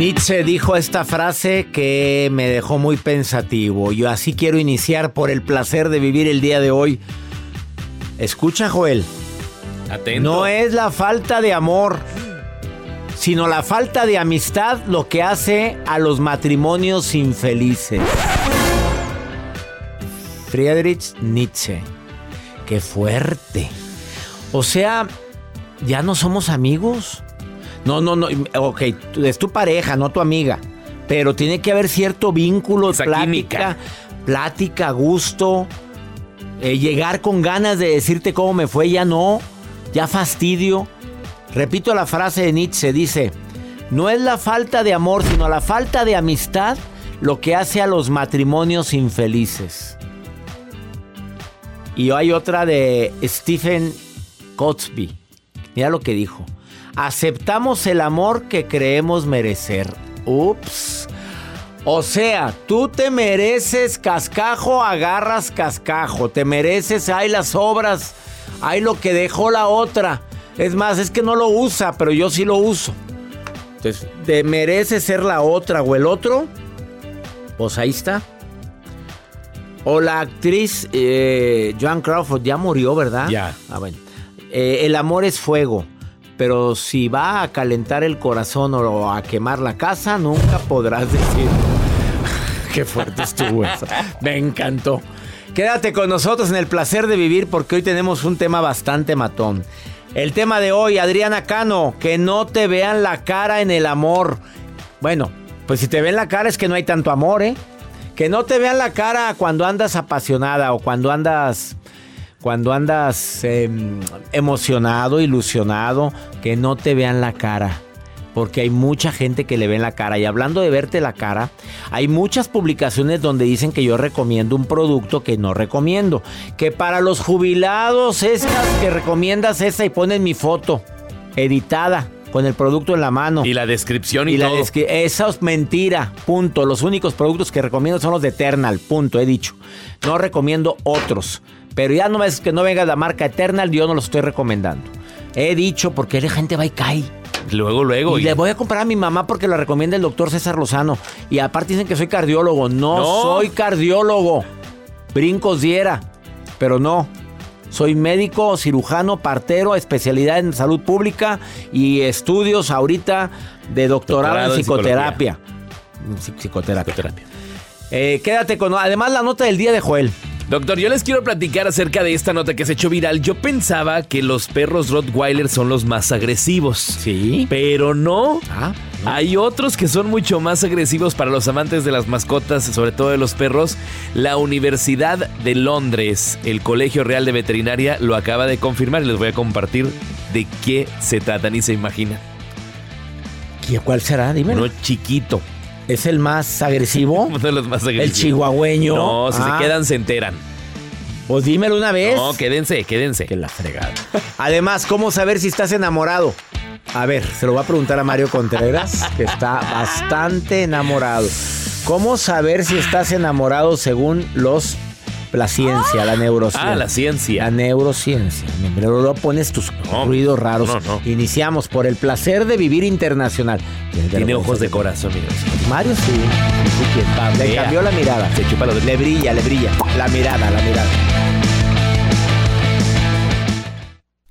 Nietzsche dijo esta frase que me dejó muy pensativo. Yo así quiero iniciar por el placer de vivir el día de hoy. Escucha, Joel. Atento. No es la falta de amor, sino la falta de amistad lo que hace a los matrimonios infelices. Friedrich Nietzsche. Qué fuerte. O sea, ya no somos amigos. No, no, no. Ok, es tu pareja, no tu amiga. Pero tiene que haber cierto vínculo, Esa plática, química. plática, gusto. eh, llegar con ganas de decirte cómo me fue, ya no. Ya fastidio. Repito la frase de Nietzsche, dice, no es la falta de amor, sino la falta de amistad lo que hace a los matrimonios infelices. Y hay otra de Stephen Cosby. Mira lo que dijo. Aceptamos el amor que creemos merecer. Ups. O sea, tú te mereces cascajo, agarras cascajo. Te mereces, hay las obras, hay lo que dejó la otra. Es más, es que no lo usa, pero yo sí lo uso. Entonces, te mereces ser la otra o el otro. Pues ahí está. O la actriz eh, Joan Crawford ya murió, ¿verdad? Ya. Ah, bueno. Eh, el amor es fuego, pero si va a calentar el corazón o a quemar la casa, nunca podrás decir. Qué fuerte estuvo eso. Me encantó. Quédate con nosotros en el placer de vivir porque hoy tenemos un tema bastante matón. El tema de hoy, Adriana Cano, que no te vean la cara en el amor. Bueno, pues si te ven la cara es que no hay tanto amor, ¿eh? Que no te vean la cara cuando andas apasionada o cuando andas cuando andas em, emocionado, ilusionado, que no te vean la cara. Porque hay mucha gente que le ven la cara. Y hablando de verte la cara, hay muchas publicaciones donde dicen que yo recomiendo un producto que no recomiendo. Que para los jubilados, estas que recomiendas esa y ponen mi foto editada con el producto en la mano. Y la descripción y, Y la todo. descri- Eso es mentira, punto. Los únicos productos que recomiendo son los de Eternal, punto, he dicho. No recomiendo otros. Pero ya no es que no venga la marca Eternal, yo no los estoy recomendando. He dicho porque la gente va y cae. Luego, luego. Y y- le voy a comprar a mi mamá porque la recomienda el doctor César Lozano. Y aparte dicen que soy cardiólogo. No, No. soy cardiólogo. Brincos diera. Pero no. Soy médico, cirujano, partero, especialidad en salud pública y estudios ahorita de doctorado, Doctorado en psicoterapia. Psi- Psicoterapia. Psicoterapia. Eh, quédate con... Además, la nota del día de Joel. Doctor, yo les quiero platicar acerca de esta nota que se ha hecho viral. Yo pensaba que los perros Rottweiler son los más agresivos. Sí. Pero no. Ah, Hay otros que son mucho más agresivos para los amantes de las mascotas, sobre todo de los perros. La Universidad de Londres, el Colegio Real de Veterinaria, lo acaba de confirmar y les voy a compartir de qué se trata, ni se imaginan. ¿Qui- ¿Cuál será? Dime. Uno chiquito, ¿Es el más agresivo? uno de los más agresivos. ¿El chihuahueño? No, si Ah, se quedan, se enteran. Pues dímelo una vez. No, quédense, quédense. Que la fregada. Además, ¿cómo saber si estás enamorado? A ver, se lo voy a preguntar a Mario Contreras, que está bastante enamorado. ¿Cómo saber si estás enamorado según los la ciencia, la neurociencia? Ah, la ciencia. La neurociencia. Pero no pones tus No, ruidos raros. no, no. Iniciamos por el placer de vivir internacional. Tiene ojos de corazón, mira. Mario sí. Le cambió la mirada. Se chupa los Le brilla, le brilla. La mirada, la mirada.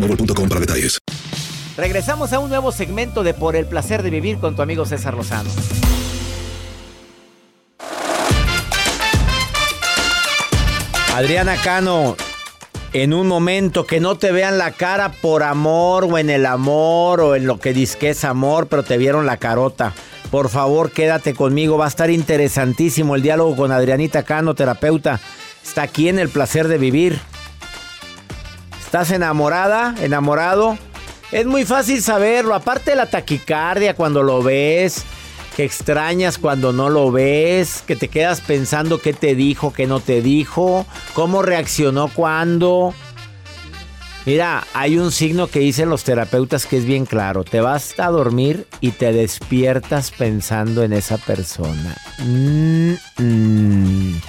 boostmobile.com para detalles. Regresamos a un nuevo segmento de Por el placer de vivir con tu amigo César Lozano. Adriana Cano, en un momento que no te vean la cara por amor o en el amor o en lo que disque es amor, pero te vieron la carota. Por favor, quédate conmigo, va a estar interesantísimo el diálogo con Adrianita Cano, terapeuta. Está aquí en el placer de vivir. ¿Estás enamorada? ¿Enamorado? Es muy fácil saberlo. Aparte de la taquicardia cuando lo ves, que extrañas cuando no lo ves, que te quedas pensando qué te dijo, qué no te dijo, cómo reaccionó cuando. Mira, hay un signo que dicen los terapeutas que es bien claro. Te vas a dormir y te despiertas pensando en esa persona. Mm, mm.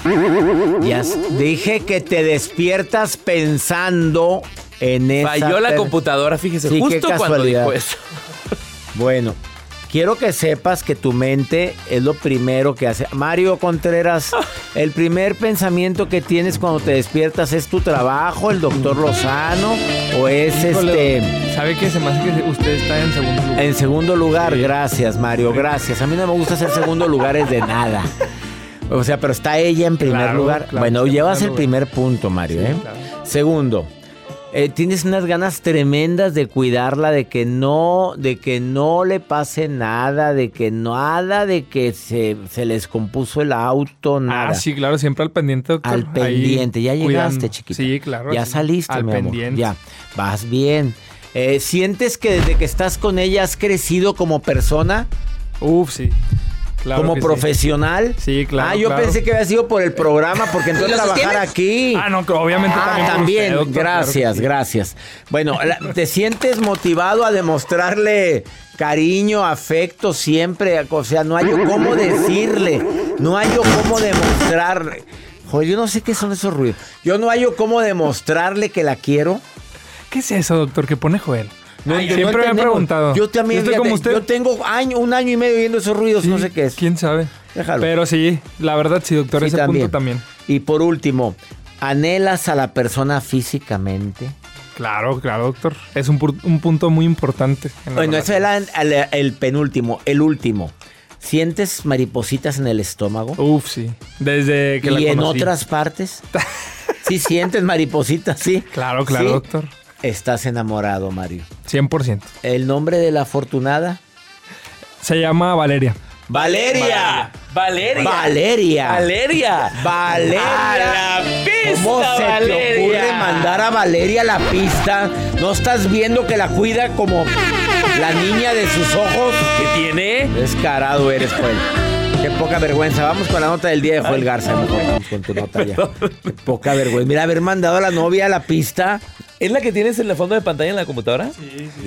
Ya dije que te despiertas pensando en esa Falló la computadora, fíjese, Sí, justo cuando dijo eso. Bueno, quiero que sepas que tu mente es lo primero que hace. Mario Contreras, el primer pensamiento que tienes cuando te despiertas es tu trabajo, el doctor Lozano, o es Híjole, este. ¿Sabe qué? Se me hace que usted está en segundo lugar. En segundo lugar, gracias Mario, gracias. A mí no me gusta hacer segundo lugares de nada. O sea, pero está ella en primer Claro, lugar. claro, bueno, llevas el lugar. primer punto, Mario. Sí, ¿eh? claro. Segundo, eh, tienes unas ganas tremendas de cuidarla, de que no, de que no le pase nada, de que nada, de que se, se les compuso el auto, nada. Ah, sí, claro, siempre al pendiente, doctor. Al Ahí pendiente, ya llegaste, cuidando. chiquita. Sí, claro. Ya sí. saliste, Al mi amor. pendiente. Ya, vas bien. Eh, ¿Sientes que desde que estás con ella has crecido como persona? Uf, sí. Claro como sí. profesional. Sí, claro, Ah, yo claro. pensé que había sido por el programa, porque entró a trabajar aquí. Ah, no, obviamente Ah, también. por también. usted, doctor, claro que gracias, sí. gracias. Bueno, ¿te sientes motivado a demostrarle cariño, afecto siempre? O sea, no hay cómo decirle, no hay cómo demostrarle. Joder, yo no sé qué son esos ruidos. Yo no hay cómo demostrarle que la quiero. ¿Qué es eso, doctor, que pone Joel? No, Ay, no Siempre me han entendemos. preguntado. Yo también, estoy como fíjate, usted. yo tengo año, un año y medio oyendo esos ruidos, no Sí, sé qué es. ¿Quién sabe? Déjalo. Pero sí, la verdad sí, doctor, Sí, ese punto también. Y por último, ¿anhelas a la persona físicamente? Claro, claro, doctor. Es un, pu- un punto muy importante. en la Bueno, ese era el, el- el penúltimo, el último. ¿Sientes maripositas en el estómago? Uf, sí. Desde que la ¿Y en conocí. otras partes? ¿Sí sientes maripositas? Sí. Claro, claro, Sí. doctor. Estás enamorado, Mario. 100%. ¿El nombre de la afortunada? Se llama Valeria. Valeria. Valeria. Valeria. Valeria. Valeria. A la pista, ¿Cómo se te Valeria. ocurre mandar a Valeria a la pista? ¿No estás viendo que la cuida como la niña de sus ojos? ¿Qué tiene? Descarado eres, Joel. Qué poca vergüenza. Vamos con la nota del día de Joel Garza. Mejor vamos con tu nota ya. Qué poca vergüenza. Mira, haber mandado a la novia a la pista. ¿Es la que tienes en el fondo de pantalla en la computadora?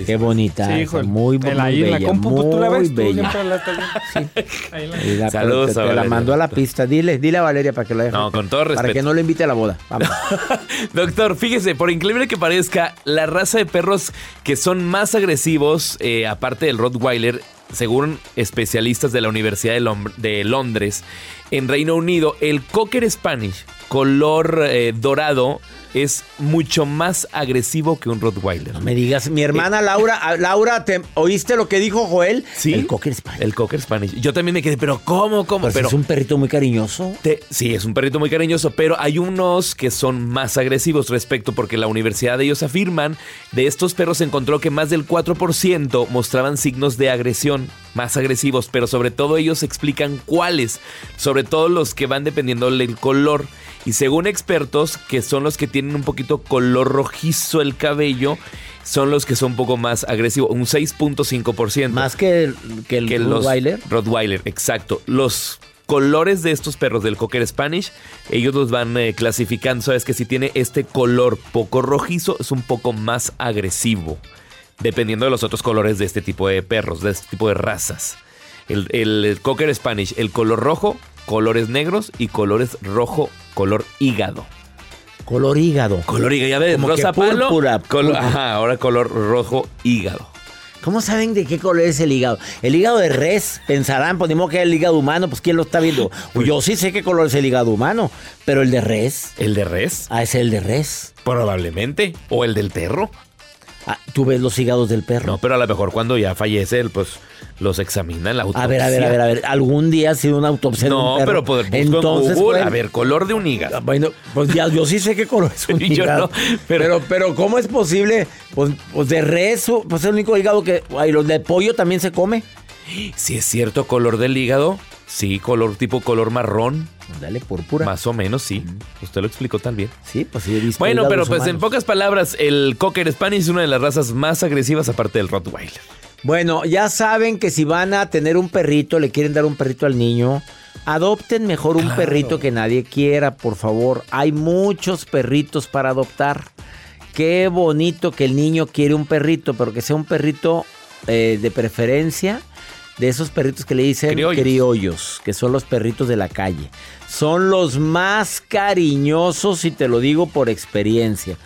Qué bonita. Sí, hijo. muy, muy En la, ahí en la bella. compu, tú la muy ves, tú bella. siempre la. Ahí la- Y la- Saludos te, te a la Valeria. mandó a la pista. Dile, dile a Valeria para que lo deje. No, con todo Para respeto. que no lo invite a la boda. Vamos. Doctor, fíjese, por increíble que parezca, la raza de perros que son más agresivos, eh, aparte del Rottweiler, según especialistas de la Universidad de, Lom- de Londres, en Reino Unido, el Cocker Spanish, color eh, dorado, es mucho más agresivo que un Rottweiler. No me digas, mi hermana Laura, ah, Laura, ¿te, ¿oíste lo que dijo Joel? Sí. El Cocker Spaniel. El Cocker Spanish. Yo también me quedé, pero ¿cómo? ¿Cómo? Pues pero es un perrito muy cariñoso. Te- sí, es un perrito muy cariñoso, pero hay unos que son más agresivos respecto porque la universidad de ellos afirman de estos perros se encontró que más del 4% mostraban signos de agresión, más agresivos, pero sobre todo ellos explican cuáles, sobre todo los que van dependiendo del color. Y según expertos, que son los que tienen un poquito color rojizo el cabello, son los que son un poco más agresivos, un 6.5%. Más que el, que el que los Rottweiler. Rottweiler, exacto. Los colores de estos perros del Cocker Spanish, ellos los van eh, clasificando. Sabes que si tiene este color poco rojizo, es un poco más agresivo. Dependiendo de los otros colores de este tipo de perros, de este tipo de razas. El, el- el Cocker Spanish, el color rojo, colores negros y colores rojo, color hígado. Color hígado. Color hígado, ya ves, Como rosa que púrpura, palo, ajá, ahora color rojo hígado. ¿Cómo saben de qué color es el hígado? El hígado de res, pensarán, pues ni modo que es el hígado humano, pues ¿quién lo está viendo? Yo sí sé qué color es el hígado humano, pero el de res, ¿El de res? ah, es el de res. Probablemente. ¿O el del perro? Ah, ¿Tú ves los hígados del perro? No, pero a lo mejor cuando ya fallece, él, pues los examinan la autopsia. A ver, a ver, a ver, a ver. ¿Algún día ha sido una autopsia de No, un perro? pero poder busco Entonces, en Google. A ver, color de un hígado. Bueno, pues ya, yo sí sé qué color es un hígado. no, pero- pero... pero, ¿cómo es posible? Pues, pues de res, pues es el único hígado que... Ay, los de pollo también se come. Si es cierto, color del hígado. Sí, color tipo color marrón. Dale, púrpura. Más o menos, sí. Usted lo explicó también. Sí, pues sí he visto Bueno, pero pues en pocas palabras, el Cocker Spanish es una de las razas más agresivas aparte del Rottweiler. Bueno, ya saben que si van a tener un perrito, le quieren dar un perrito al niño, adopten mejor un perrito que nadie quiera, por favor. Hay muchos perritos para adoptar. Qué bonito que el niño quiere un perrito, pero que sea un perrito eh, de preferencia de esos perritos que le dicen Criollos. criollos, que son los perritos de la calle. Son los más cariñosos y te lo digo por experiencia.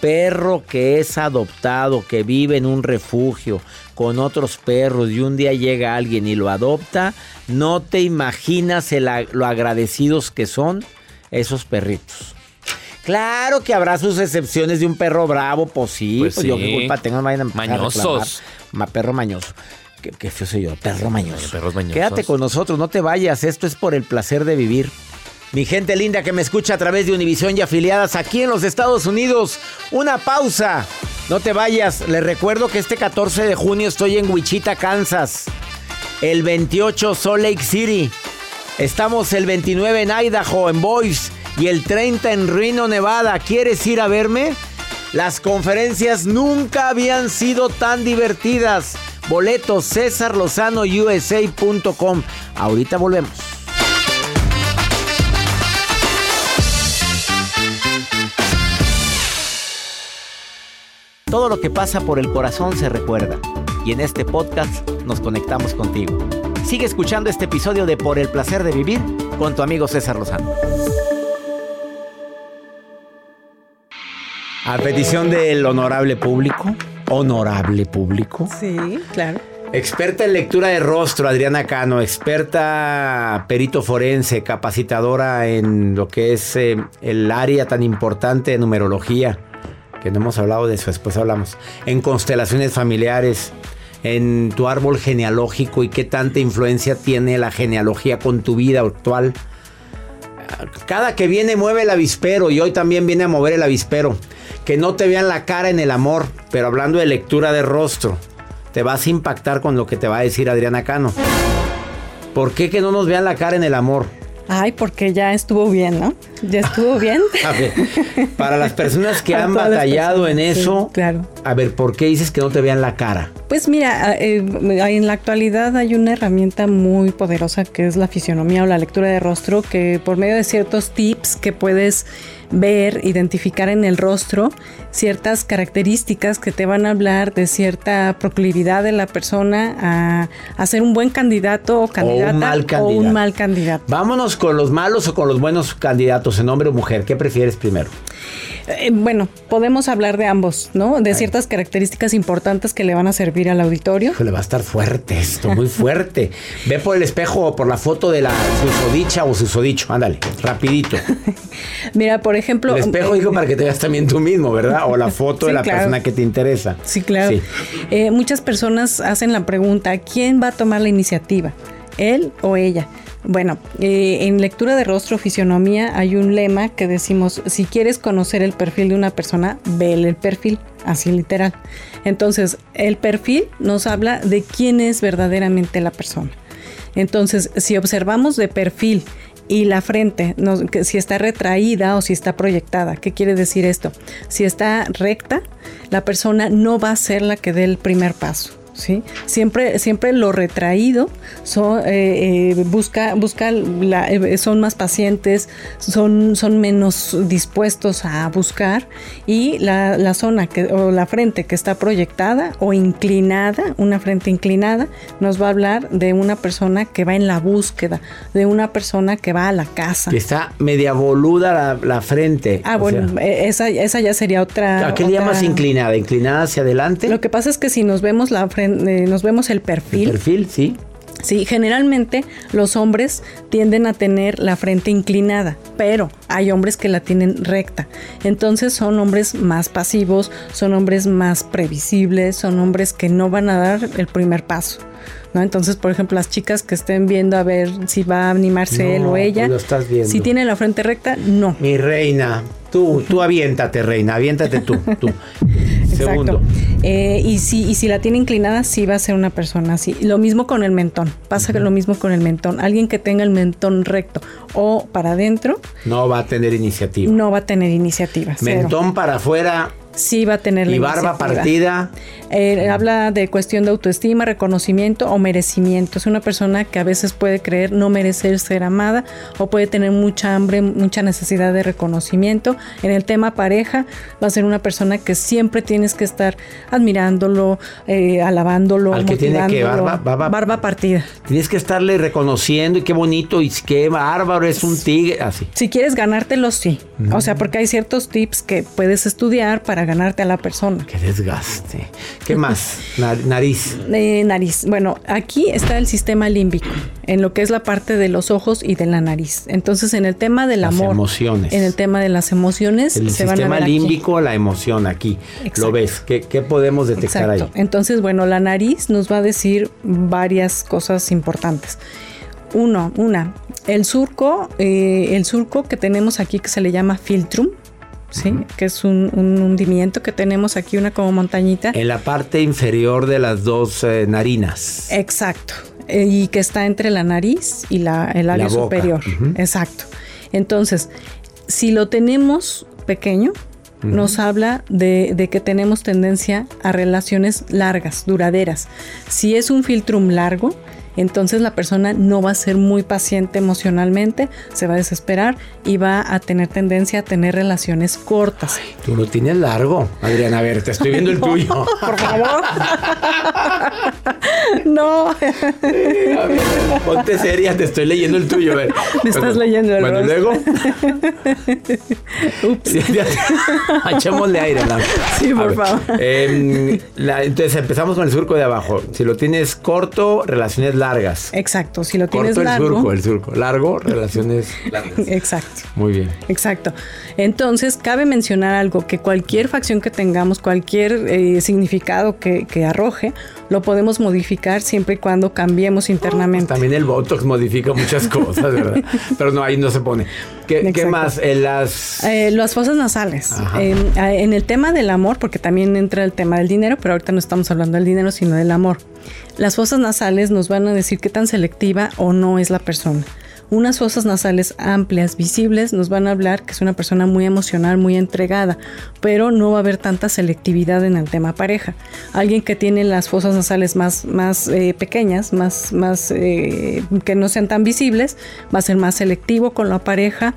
Perro que es adoptado, que vive en un refugio con otros perros y un día llega alguien y lo adopta, no te imaginas el lo agradecidos que son esos perritos. Claro que habrá sus excepciones de un perro bravo, pues sí, Pues pues, yo qué culpa tengo, no vayan a Mañosos. Ma, perro mañoso. Qué, qué feo soy yo, perro mañoso. Ay, perros mañosos. Quédate con nosotros, no te vayas, esto es por el placer de vivir. Mi gente linda que me escucha a través de Univisión y afiliadas aquí en los Estados Unidos, una pausa. No te vayas, les recuerdo que este 14 de junio estoy en Wichita, Kansas. El 28 Salt Lake City. Estamos el 29 en Idaho, en Boise. Y el 30 en Reno, Nevada. ¿Quieres ir a verme? Las conferencias nunca habían sido tan divertidas. Boletos César Lozano USA.com. Ahorita volvemos. Todo lo que pasa por el corazón se recuerda. Y en este podcast nos conectamos contigo. Sigue escuchando este episodio de Por el placer de vivir con tu amigo César Lozano. A petición del honorable público, honorable público, Sí, claro. experta en lectura de rostro, Adriana Cano, experta perito forense, capacitadora en lo que es eh, el área tan importante de numerología, que no hemos hablado de eso, después hablamos, en constelaciones familiares, en tu árbol genealógico y qué tanta influencia tiene la genealogía con tu vida actual. Cada que viene mueve el avispero y hoy también viene a mover el avispero. Que no te vean la cara en el amor, pero hablando de lectura de rostro, te vas a impactar con lo que te va a decir Adriana Cano. ¿Por qué que no nos vean la cara en el amor? Ay, porque ya estuvo bien, ¿no? Ya estuvo bien. A ver, para las personas que han batallado en sí, eso, claro. a ver, ¿por qué dices que no te vean la cara? Pues mira, eh, en la actualidad hay una herramienta muy poderosa que es la fisionomía o la lectura de rostro, que por medio de ciertos tips que puedes ver, identificar en el rostro ciertas características que te van a hablar de cierta proclividad de la persona a, a ser un buen candidato o candidata mal o candidato. un mal candidato. Vámonos con los malos o con los buenos candidatos, en hombre o mujer. ¿Qué prefieres primero? Eh, bueno, podemos hablar de ambos, ¿no? De ciertas características importantes que le van a servir al auditorio. Híjole, va a estar fuerte esto, muy fuerte. Ve por el espejo o por la foto de la susodicha o susodicho. Ándale, rapidito. Mira, por ejemplo... El espejo eh, dijo para que te veas también tú mismo, ¿verdad? O la foto de la claro. persona que te interesa. Sí, claro. Sí. Eh, muchas personas hacen la pregunta, ¿quién va a tomar la iniciativa? ¿Él o ella? Bueno, eh, en lectura de rostro, fisionomía, hay un lema que decimos, si quieres conocer el perfil de una persona, vele el perfil, así literal. Entonces, el perfil nos habla de quién es verdaderamente la persona. Entonces, si observamos de perfil y la frente, si está retraída o si está proyectada, ¿qué quiere decir esto? Si está recta, la persona no va a ser la que dé el primer paso. ¿Sí? Siempre, siempre lo retraído son, eh, eh, busca, busca la- eh, son más pacientes, son, son menos dispuestos a buscar y la, la zona que, o la frente que está proyectada o inclinada, una frente inclinada, nos va a hablar de una persona que va en la búsqueda, de una persona que va a la casa. Que está media boluda la, la frente. Ah, bueno, sea, eh, esa, esa ya sería otra. ¿A qué le llamas inclinada? ¿Inclinada hacia adelante? Lo que pasa es que si nos vemos la frente, eh, nos vemos el perfil, El perfil, sí. Sí, generalmente los hombres tienden a tener la frente inclinada, pero hay hombres que la tienen recta. Entonces son hombres más pasivos, son hombres más previsibles, son hombres que no van a dar el primer paso. ¿No? Entonces, por ejemplo, las chicas que estén viendo a ver si va a animarse No, él o ella, pues lo estás viendo. si tiene la frente recta, no. Mi reina, tú, tú aviéntate, reina, aviéntate tú, tú. Segundo. Eh, y, si, y si la tiene inclinada, sí va a ser una persona así. Lo mismo con el mentón. Pasa lo mismo con el mentón. Alguien que tenga el mentón recto o para adentro No va a tener iniciativa. no va a tener iniciativa. cero. Mentón para afuera Sí va a tener la y barba partida. Eh, habla de cuestión de autoestima, reconocimiento o merecimiento. Es una persona que a veces puede creer no merecer ser amada o puede tener mucha hambre, mucha necesidad de reconocimiento. En el tema pareja, va a ser una persona que siempre tienes que estar admirándolo, eh, alabándolo, Al que tiene que barba- barba- partida. Tienes que estarle reconociendo y qué bonito y qué bárbaro, es un tigre, así. Si quieres ganártelo, sí. O sea, porque hay ciertos tips que puedes estudiar para ganarte a la persona. Qué desgaste. ¿Qué más? Na- nariz. Eh, nariz. Bueno, aquí está el sistema límbico, en lo que es la parte de los ojos y de la nariz. Entonces, en el tema del Las amor, emociones. en el tema de las emociones, El se van a sistema ver aquí. límbico, la emoción aquí. Exacto. Lo ves. ¿Qué, qué podemos detectar Exacto. ahí? Entonces, bueno, la nariz nos va a decir varias cosas importantes. Uno, una, el surco, eh, el surco que tenemos aquí que se le llama filtrum, ¿sí? Que es un, un hundimiento que tenemos aquí, una como montañita. En la parte inferior de las dos eh, narinas. Exacto. Eh, y que está entre la nariz y la, el La boca. superior. Exacto. Entonces, si lo tenemos pequeño, nos habla de, de que tenemos tendencia a relaciones largas, duraderas. Si es un filtrum largo, entonces la persona no va a ser muy paciente emocionalmente, se va a desesperar y va a tener tendencia a tener relaciones cortas. Tú lo tienes largo, Adriana. A ver, te estoy viendo el tuyo. Por favor. no. A ver, ponte seria, te estoy leyendo el tuyo. A ver. Me estás leyendo el Bueno, rostro. luego. Ups. Echémosle aire. ¿no? Sí, A por favor. em, la- entonces empezamos con el surco de abajo. Si lo tienes corto, relaciones largas. Exacto, si lo tienes Corto el largo. surco, el surco. Largo, relaciones largas. Exacto. Muy bien. Exacto. Entonces, cabe mencionar algo, que cualquier facción que tengamos, cualquier eh, significado que, que arroje, lo podemos modificar siempre y cuando cambiemos internamente. También el Botox modifica muchas cosas, ¿verdad? Pero no, ahí no se pone. ¿Qué, más? En las... Eh, las fosas nasales. Eh, en el tema del amor, porque también entra el tema del dinero, pero ahorita no estamos hablando del dinero, sino del amor. Las fosas nasales nos van a decir qué tan selectiva o no es la persona. Unas fosas nasales amplias, visibles, nos van a hablar que es una persona muy emocional, muy entregada, pero no va a haber tanta selectividad en el tema pareja. Alguien que tiene las fosas nasales más, más eh, pequeñas, más, más eh, que no sean tan visibles, va a ser más selectivo con la pareja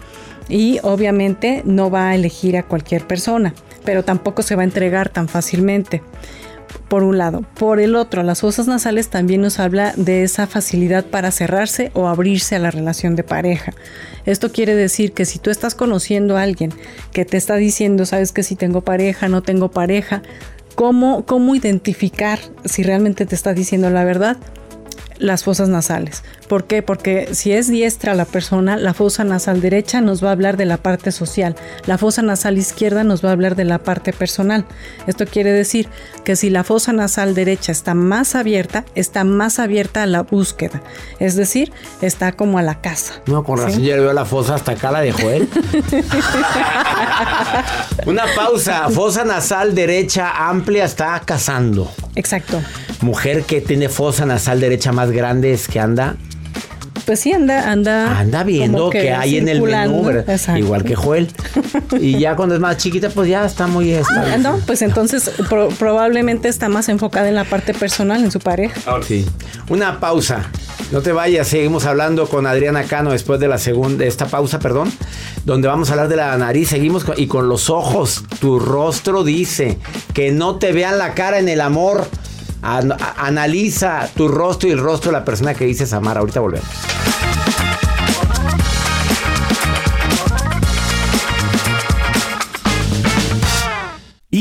y obviamente no va a elegir a cualquier persona, pero tampoco se va a entregar tan fácilmente por un lado. Por el otro, las fosas nasales también nos habla de esa facilidad para cerrarse o abrirse a la relación de pareja. Esto quiere decir que si tú estás conociendo a alguien que te está diciendo, sabes que si tengo pareja, no tengo pareja, ¿cómo, cómo identificar si realmente te está diciendo la verdad? las fosas nasales. ¿Por qué? Porque si es diestra la persona, la fosa nasal derecha nos va a hablar de la parte social, la fosa nasal izquierda nos va a hablar de la parte personal. Esto quiere decir que si la fosa nasal derecha está más abierta, está más abierta a la búsqueda, es decir, está como a la casa. No, con razón ya veo la fosa hasta acá la dejó él. Una pausa, fosa nasal derecha amplia está cazando. Exacto. Mujer que tiene fosa nasal derecha más grande es que anda pues sí anda anda anda viendo que, hay en el menú igual que Joel. Y ya cuando es más chiquita pues ya está muy ah, no pues entonces probablemente está más enfocada en la parte personal en su pareja. Sí. Una pausa. No te vayas seguimos hablando con Adriana Cano después de la segunda esta pausa perdón donde vamos a hablar de la nariz. Seguimos y con los ojos. Tu rostro dice que no te vean la cara en el amor analiza tu rostro y el rostro de la persona que dices amar. Ahorita volvemos.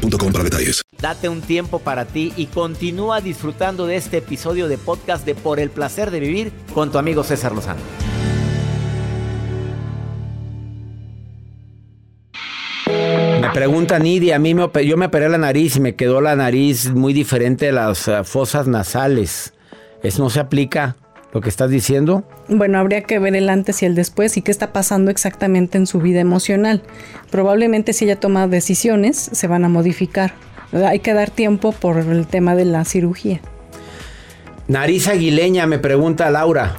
para detalles. Date un tiempo para ti y continúa disfrutando de este episodio de podcast de Por el placer de vivir con tu amigo César Lozano. Me pregunta Nidia, a mí me, yo me operé la nariz y me quedó la nariz muy diferente de las eh, fosas nasales. ¿Eso no se aplica? Lo que estás diciendo? Bueno, habría que ver el antes y el después y qué está pasando exactamente en su vida emocional. Probablemente si ella toma decisiones, se van a modificar. Hay que dar tiempo por el tema de la cirugía. Nariz aguileña, me pregunta Laura.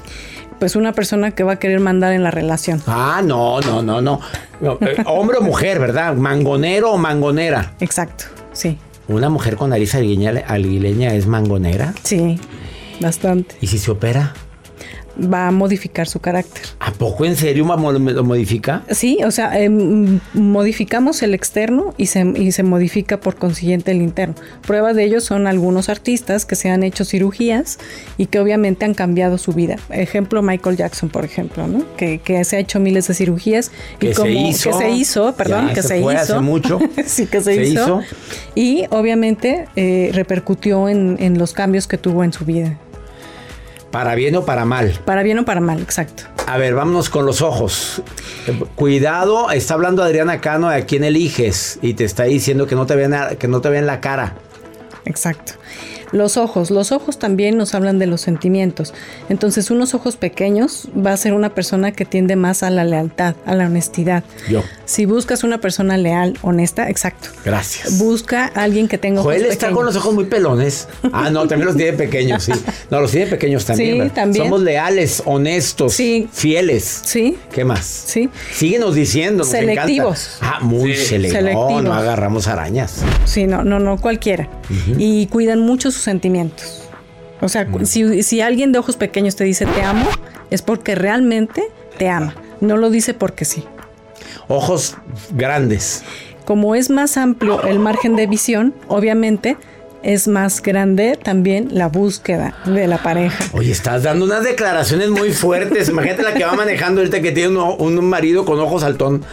Pues una persona que va a querer mandar en la relación. Ah, no, no, no, no. Eh, hombre o mujer, ¿verdad? Mangonero o mangonera. Exacto, sí. ¿Una mujer con nariz aguileña es mangonera? Sí, bastante. ¿Y si se opera? Va a modificar su carácter. ¿A poco en serio lo modifica? Sí, o sea, em, modificamos el externo y se, y se modifica por consiguiente el interno. Prueba de ello son algunos artistas que se han hecho cirugías y que obviamente han cambiado su vida. Ejemplo, Michael Jackson, por ejemplo, ¿no? Que, se ha hecho miles de cirugías y que como se hizo, que se hizo, perdón, que se, hizo hace mucho. sí, que se, hizo, Y obviamente eh, repercutió en, en los cambios que tuvo en su vida. ¿Para bien o para mal? Para bien o para mal, exacto. A ver, vámonos con los ojos. Cuidado, está hablando Adriana Cano de a quién eliges y te está diciendo que no te vean, que no te vean la cara. Exacto. Los ojos, los ojos también nos hablan de los sentimientos. Entonces, unos ojos pequeños va a ser una persona que tiende más a la lealtad, a la honestidad. Yo. Si buscas una persona leal, honesta, exacto. Gracias. Busca a alguien que tenga ojos Joel está con los ojos muy pelones. Ah, no, también los tiene pequeños, sí. No, los tiene pequeños también. Sí, también. Somos leales, honestos, sí. fieles. Sí. ¿Qué más? Sí. Síguenos diciendo. Nos selectivos. Ah, muy selectivos. No, agarramos arañas. Sí, no, no, no cualquiera. Y cuidan mucho sus sentimientos. O sea, si, si alguien de ojos pequeños te dice te amo, es porque realmente te ama. No lo dice porque sí. Ojos grandes. Como es más amplio el margen de visión, obviamente es más grande también la búsqueda de la pareja. Oye, estás dando unas declaraciones muy fuertes. Imagínate la que va manejando ahorita que tiene un, un marido con ojos saltón.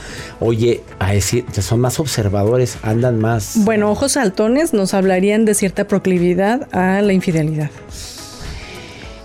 Oye, a decir, son más observadores, andan más. Bueno, ojos saltones nos hablarían de cierta proclividad a la infidelidad.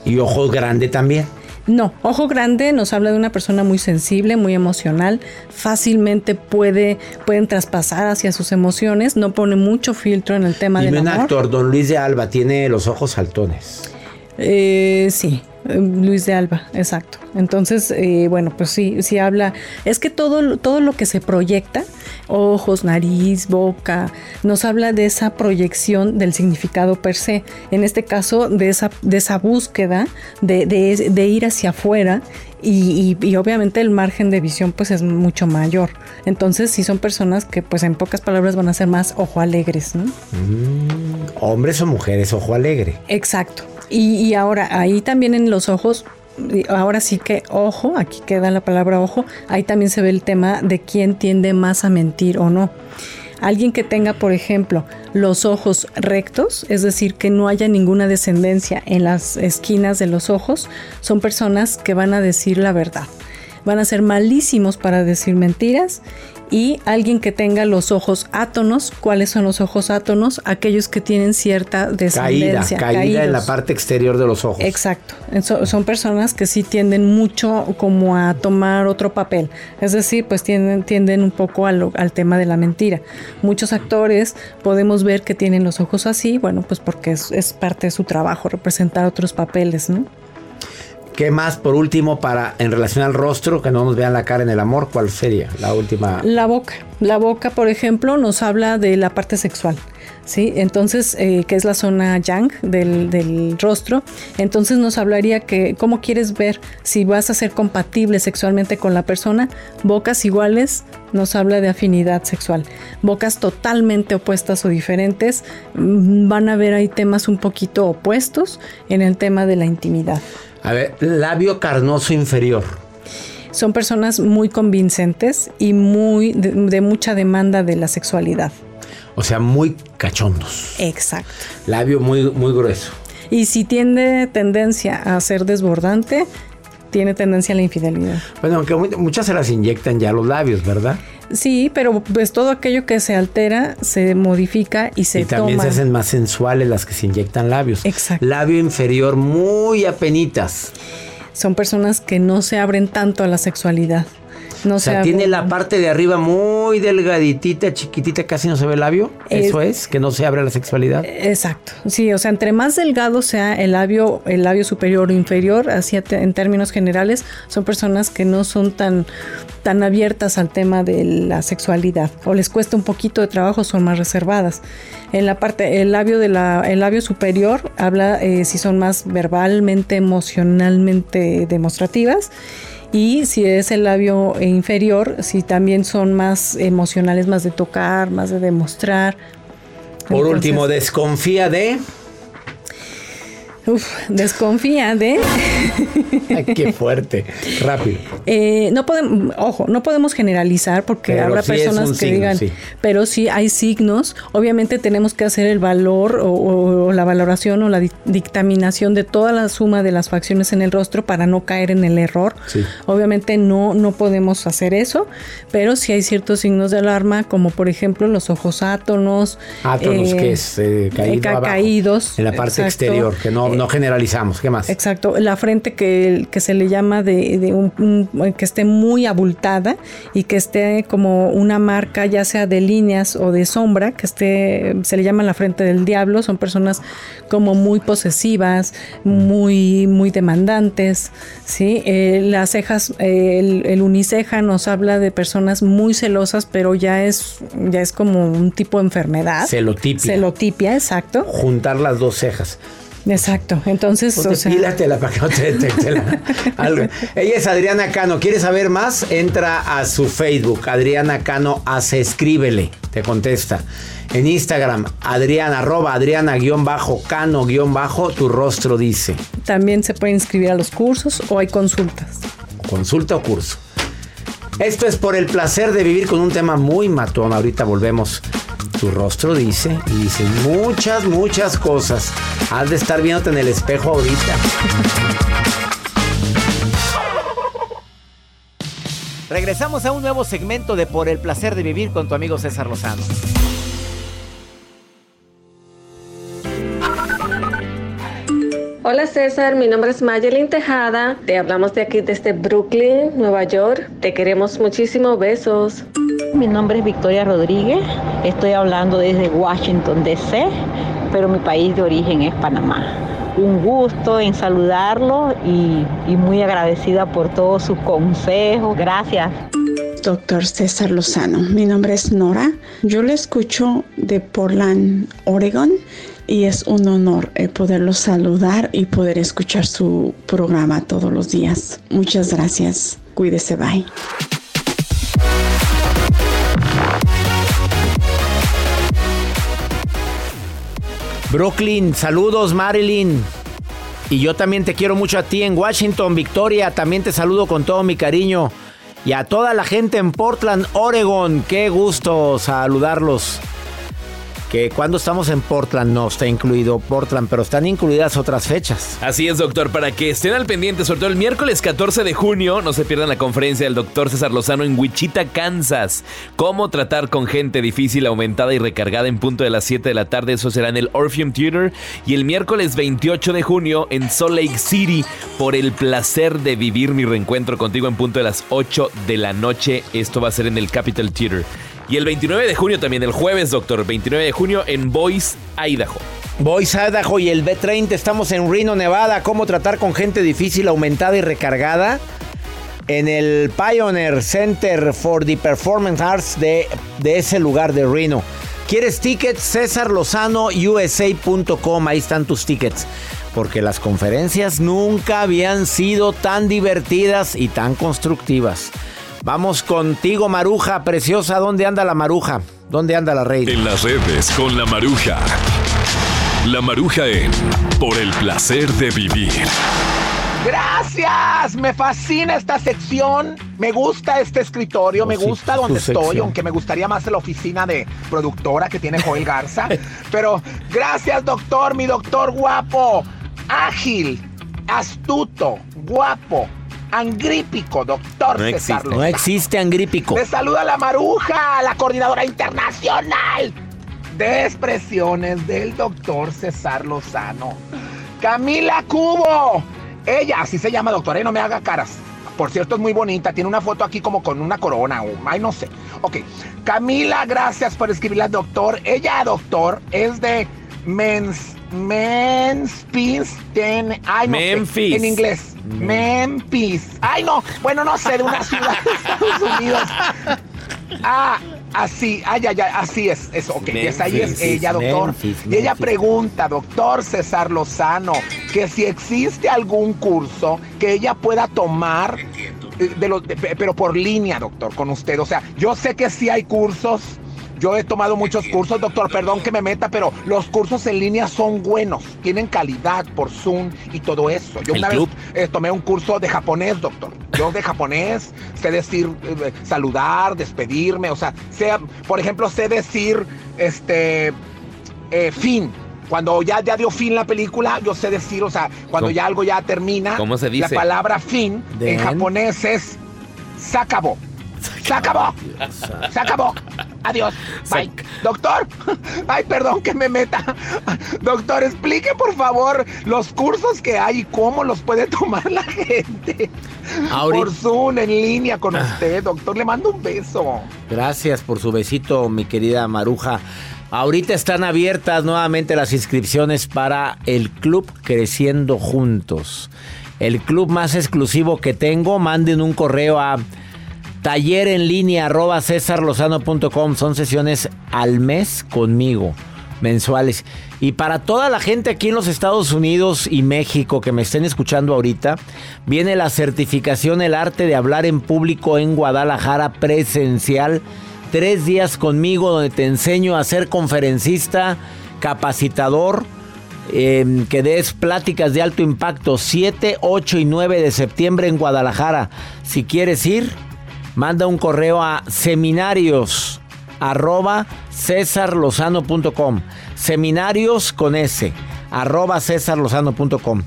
Y ojos grande también. No, ojo grande nos habla de una persona muy sensible, muy emocional, fácilmente puede, pueden traspasar hacia sus emociones, no pone mucho filtro en el tema Dime del un actor, don Luis de Alba, tiene los ojos saltones. Eh, sí, eh, Luis de Alba, exacto. Entonces, eh, bueno, pues sí, sí habla. Es que todo, todo lo que se proyecta, ojos, nariz, boca, nos habla de esa proyección del significado per se. En este caso, de esa, de esa búsqueda de, de- de ir hacia afuera. Y, y- y obviamente el margen de visión pues es mucho mayor. Entonces sí son personas que pues en pocas palabras van a ser más ojo alegres, ¿no? Hombres o mujeres, ojo alegre. Exacto. Y, ahora, ahí también en los ojos, ahora sí que ojo, aquí queda la palabra ojo, ahí también se ve el tema de quién tiende más a mentir o no. Alguien que tenga, por ejemplo, los ojos rectos, es decir, que no haya ninguna descendencia en las esquinas de los ojos, son personas que van a decir la verdad. Van a ser malísimos para decir mentiras. Y alguien que tenga los ojos átonos, ¿cuáles son los ojos átonos? Aquellos que tienen cierta Caída, descendencia. caída en la parte exterior de los ojos. Exacto. So- son personas que sí tienden mucho como a tomar otro papel. Es decir, pues tienden, tienden un poco al, al tema de la mentira. Muchos actores podemos ver que tienen los ojos así, bueno, pues porque es, es parte de su trabajo, representar otros papeles, ¿no? ¿Qué más por último para en relación al rostro, que no nos vean la cara en el amor? ¿Cuál sería la última? La boca. La boca, por ejemplo, nos habla de la parte sexual. ¿Sí? Entonces, eh, que es la zona yang del, del rostro. Entonces nos hablaría que cómo quieres ver si vas a ser compatible sexualmente con la persona. Bocas iguales nos habla de afinidad sexual. Bocas totalmente opuestas o diferentes mm, van a ver ahí temas un poquito opuestos en el tema de la intimidad. A ver, labio carnoso inferior. Son personas muy convincentes y muy de, de mucha demanda de la sexualidad. O sea, muy cachondos. Exacto. Labio muy, muy grueso. Y si tiene tendencia a ser desbordante, tiene tendencia a la infidelidad. Bueno, aunque mu- muchas se las inyectan ya los labios, ¿verdad? Sí, pero pues todo aquello que se altera se modifica y se y también toma. se hacen más sensuales las que se inyectan labios. Exacto. Labio inferior muy apenitas. Son personas que no se abren tanto a la sexualidad. No O se sea, tiene abren- la parte de arriba muy delgaditita, chiquitita, casi no se ve el labio. Es- Eso es, que no se abre la sexualidad. Exacto. Sí, o sea, entre más delgado sea el labio, el labio superior o inferior, así en términos generales, son personas que no son tan, tan abiertas al tema de la sexualidad o les cuesta un poquito de trabajo, son más reservadas. En la parte, el labio de la, el labio superior habla eh, si son más verbalmente, emocionalmente demostrativas. Y si es el labio inferior, si también son más emocionales, más de tocar, más de demostrar. Por Entonces- último, desconfía de. Uf, desconfía de. Qué fuerte. Rápido. Eh, no podemos, ojo, no podemos generalizar porque Pero habrá sí personas que signo, digan, sí. pero sí hay signos. Obviamente tenemos que hacer el valor o, o- o la valoración o la di- dictaminación de toda la suma de las facciones en el rostro para no caer en el error. Sí. Obviamente no, no podemos hacer eso, pero sí hay ciertos signos de alarma, como por ejemplo los ojos átonos. Átonos, eh, que es eh, caído ca- abajo. caídos, En la parte exacto. exterior, que no, no generalizamos. ¿Qué más? Exacto, la frente que, que se le llama de, de un, un- que esté muy abultada y que esté como una marca ya sea de líneas o de sombra, que esté, se le llama la frente del diablo, son personas como muy posesivas, muy, muy demandantes, ¿sí? Eh, las cejas, eh, el, el uniceja nos habla de personas muy celosas, pero ya es, ya es como un tipo de enfermedad. Celotipia. Celotipia, exacto. Juntar las dos cejas. Exacto. Entonces, Ponte o sea, pílatela para que no te- te- te la- algo. Ella es Adriana Cano. ¿Quieres saber más? Entra a su Facebook. Adriana Cano hace escríbele. Te contesta. En Instagram, Adriana, arroba Adriana guion bajo, Cano guion bajo, tu rostro dice. también se puede inscribir a los cursos o hay consultas. Consulta o curso. Esto es por el placer de vivir con un tema muy matón. Ahorita volvemos. Tu rostro dice, y dice muchas, muchas cosas. Has de estar viéndote en el espejo ahorita. Regresamos a un nuevo segmento de Por el placer de vivir con tu amigo César Lozano. Hola César, mi nombre es Mayelin Tejada. Te hablamos de aquí desde Brooklyn, Nueva York. Te queremos muchísimo. Besos. Mi nombre es Victoria Rodríguez, estoy hablando desde Washington, D.C., pero mi país de origen es Panamá. Un gusto en saludarlo y, y muy agradecida por todos sus consejos. Gracias. Doctor César Lozano, mi nombre es Nora. Yo le escucho de Portland, Oregon, y es un honor eh, poderlo saludar y poder escuchar su programa todos los días. Muchas gracias. Cuídese, bye. Brooklyn, saludos Marilyn. Y yo también te quiero mucho a ti en Washington, Victoria. También te saludo con todo mi cariño. Y a toda la gente en Portland, Oregon. Qué gusto saludarlos. Que cuando estamos en Portland no está incluido Portland, pero están incluidas otras fechas. Así es, doctor, para que estén al pendiente, sobre todo el miércoles 14 de junio, no se pierdan la conferencia del doctor César Lozano en Wichita, Kansas. Cómo tratar con gente difícil, aumentada y recargada en punto de las 7 de la tarde, eso será en el Orpheum Theater. Y el miércoles 28 de junio en Salt Lake City, por el placer de vivir mi reencuentro contigo en punto de las 8 de la noche. Esto va a ser en el Capitol Theater. Y el 29 de junio también, el jueves, doctor, 29 de junio en Boise, Idaho. Boise, Idaho y el B30. Estamos en Reno, Nevada. ¿Cómo tratar con gente difícil, aumentada y recargada? En el Pioneer Center for the Performance Arts de, de ese lugar de Reno. ¿Quieres tickets? César Lozano, USA.com. Ahí están tus tickets. Porque las conferencias nunca habían sido tan divertidas y tan constructivas. Vamos contigo, Maruja, preciosa. ¿Dónde anda la Maruja? ¿Dónde anda la reina? En las redes con la Maruja. La Maruja en Por el placer de vivir. Gracias, me fascina esta sección, me gusta este escritorio, me Oh, sí, gusta donde estoy, sección. aunque me gustaría más la oficina de productora que tiene Joel Garza. Pero gracias, doctor, mi doctor guapo, ágil, astuto, guapo, angrípico, doctor No César existe, no existe angrípico. Le saluda la Maruja, la coordinadora internacional de expresiones del doctor César Lozano. Camila Cubo. Ella, así se llama, doctora, y no me haga caras. Por cierto, es muy bonita. Tiene una foto aquí como con una corona o, ay, no sé. Ok. Camila, gracias por escribirle al doctor. Ella, doctor, es de Mens, Memphis, ten, ay, no sé, Memphis. en inglés. Memphis. Ay, no. Bueno, no sé, de una ciudad de Estados Unidos. Ah, así, ay, ay, ay, así es, eso, ok. Y esa ahí es Memphis, ella, doctor. Memphis, Y ella Memphis. pregunta, doctor César Lozano, que si existe algún curso que ella pueda tomar, eh, de los, de- pero por línea, doctor, con usted. O sea, yo sé que sí hay cursos. Yo he tomado muchos cursos, doctor, perdón que me meta, pero los cursos en línea son buenos, tienen calidad por Zoom y todo eso. Yo una club. vez eh, tomé un curso de japonés, doctor. Yo de japonés sé decir eh, saludar, despedirme, o sea, sé, por ejemplo, sé decir este eh, fin. Cuando ya, ya dio fin la película, yo sé decir, o sea, cuando ¿Cómo? ya algo ya termina, ¿Cómo se dice? la palabra fin Den. en japonés es se acabó. Se acabó. Se acabó. Adiós. Bye. Doctor. Ay, perdón que me meta. Doctor, explique por favor los cursos que hay y cómo los puede tomar la gente. Ahorita- Por Zoom, en línea con usted, doctor. Le mando un beso. Gracias por su besito, mi querida Maruja. Ahorita están abiertas nuevamente las inscripciones para el club Creciendo Juntos. El club más exclusivo que tengo, manden un correo a taller en línea arroba cesarlozano.com. Son sesiones al mes conmigo. mensuales. Y para toda la gente aquí en los Estados Unidos y México que me estén escuchando ahorita, viene la certificación El arte de hablar en público en Guadalajara presencial. Tres días conmigo donde te enseño a ser conferencista, capacitador, eh, que des pláticas de alto impacto 7, 8 y 9 de septiembre en Guadalajara. Si quieres ir, manda un correo a seminarios arroba cesarlozano.com. Seminarios con S, arroba cesarlozano.com.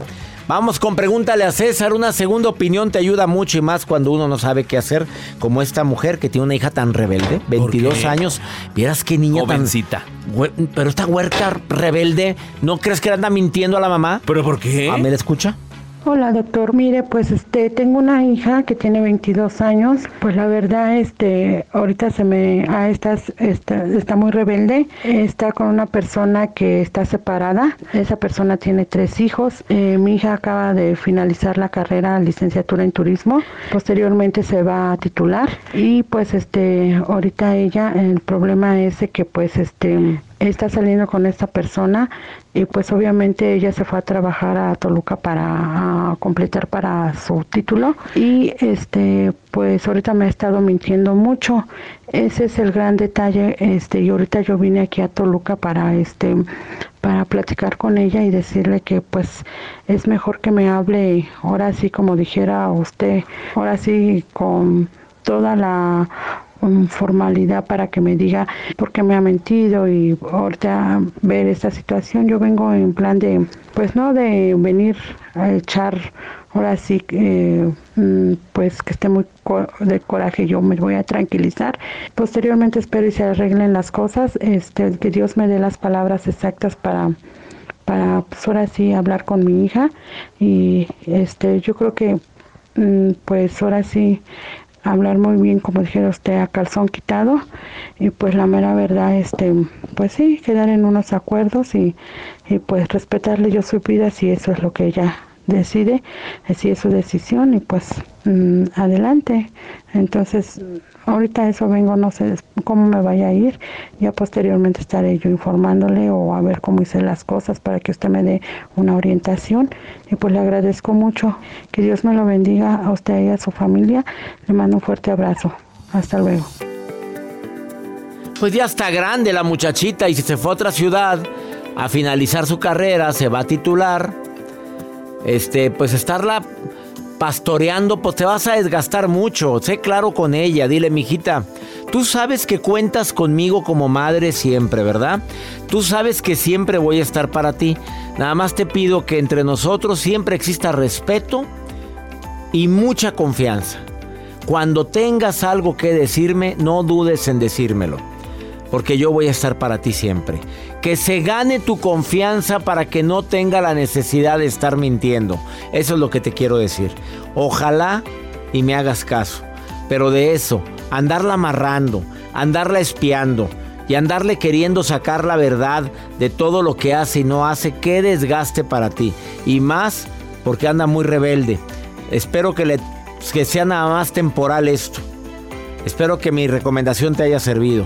Vamos con pregúntale a César. Una segunda opinión te ayuda mucho y más cuando uno no sabe qué hacer, como esta mujer que tiene una hija tan rebelde, 22 qué? años. Vieras qué niña Jovencita. tan. Pero esta huerca rebelde, ¿no crees que anda mintiendo a la mamá? ¿Pero por qué? A escucha. Hola doctor, mire pues este tengo una hija que tiene 22 años, pues la verdad este ahorita se me ah, está, está, está muy rebelde, está con una persona que está separada, esa persona tiene tres hijos, Eh, mi hija acaba de finalizar la carrera licenciatura en turismo, posteriormente se va a titular. Y pues este ahorita ella el problema es que pues este está saliendo con esta persona y pues obviamente ella se fue a trabajar a Toluca para completar para su título. Y este pues ahorita me ha estado mintiendo mucho. Ese es el gran detalle este y ahorita yo vine aquí a Toluca para este para platicar con ella y decirle que pues es mejor que me hable ahora sí como dijera usted ahora sí con toda la formalidad para que me diga por qué me ha mentido y ahorita ver esta situación. Yo vengo en plan de, pues no de venir a echar, ahora sí, mm, pues que esté muy co- de coraje, yo me voy a tranquilizar. Posteriormente espero y se arreglen las cosas, este, que Dios me dé las palabras exactas para para pues ahora sí hablar con mi hija y este yo creo que mm, pues ahora sí hablar muy bien como dijera usted a calzón quitado. Y pues la mera verdad este pues sí quedar en unos acuerdos y, y pues respetarle yo su vida si eso es lo que ella decide es su decisión y pues mm, adelante. Entonces ahorita eso vengo no sé cómo me vaya a ir. Ya posteriormente estaré yo informándole o a ver cómo hice las cosas para que usted me dé una orientación. Y pues le agradezco mucho. Que Dios me lo bendiga a usted y a su familia. Le mando un fuerte abrazo. Hasta luego. Pues ya está grande la muchachita y si se fue a otra ciudad a finalizar su carrera, se va a titular. Este, pues estarla pastoreando, pues te vas a desgastar mucho. Sé claro con ella, dile, mijita, tú sabes que cuentas conmigo como madre siempre, ¿verdad? Tú sabes que siempre voy a estar para ti. Nada más te pido que entre nosotros siempre exista respeto y mucha confianza. Cuando tengas algo que decirme, no dudes en decírmelo, porque yo voy a estar para ti siempre. Que se gane tu confianza para que no tenga la necesidad de estar mintiendo. Eso es lo que te quiero decir. Ojalá y me hagas caso. Pero de eso, andarla amarrando, andarla espiando y andarle queriendo sacar la verdad de todo lo que hace y no hace, qué desgaste para ti. Y más porque anda muy rebelde. Espero que, le, que sea nada más temporal esto. Espero que mi recomendación te haya servido.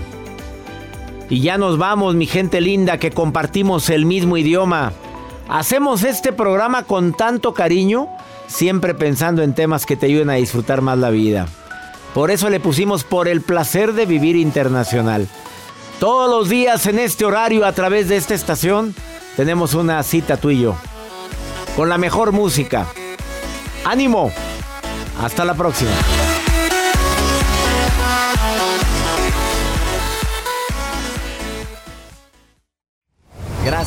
Y ya nos vamos, mi gente linda, que compartimos el mismo idioma. Hacemos este programa con tanto cariño, siempre pensando en temas que te ayuden a disfrutar más la vida. Por eso le pusimos por el placer de vivir internacional. Todos los días en este horario a través de esta estación tenemos una cita tú y yo. Con la mejor música. ¡Ánimo! Hasta la próxima.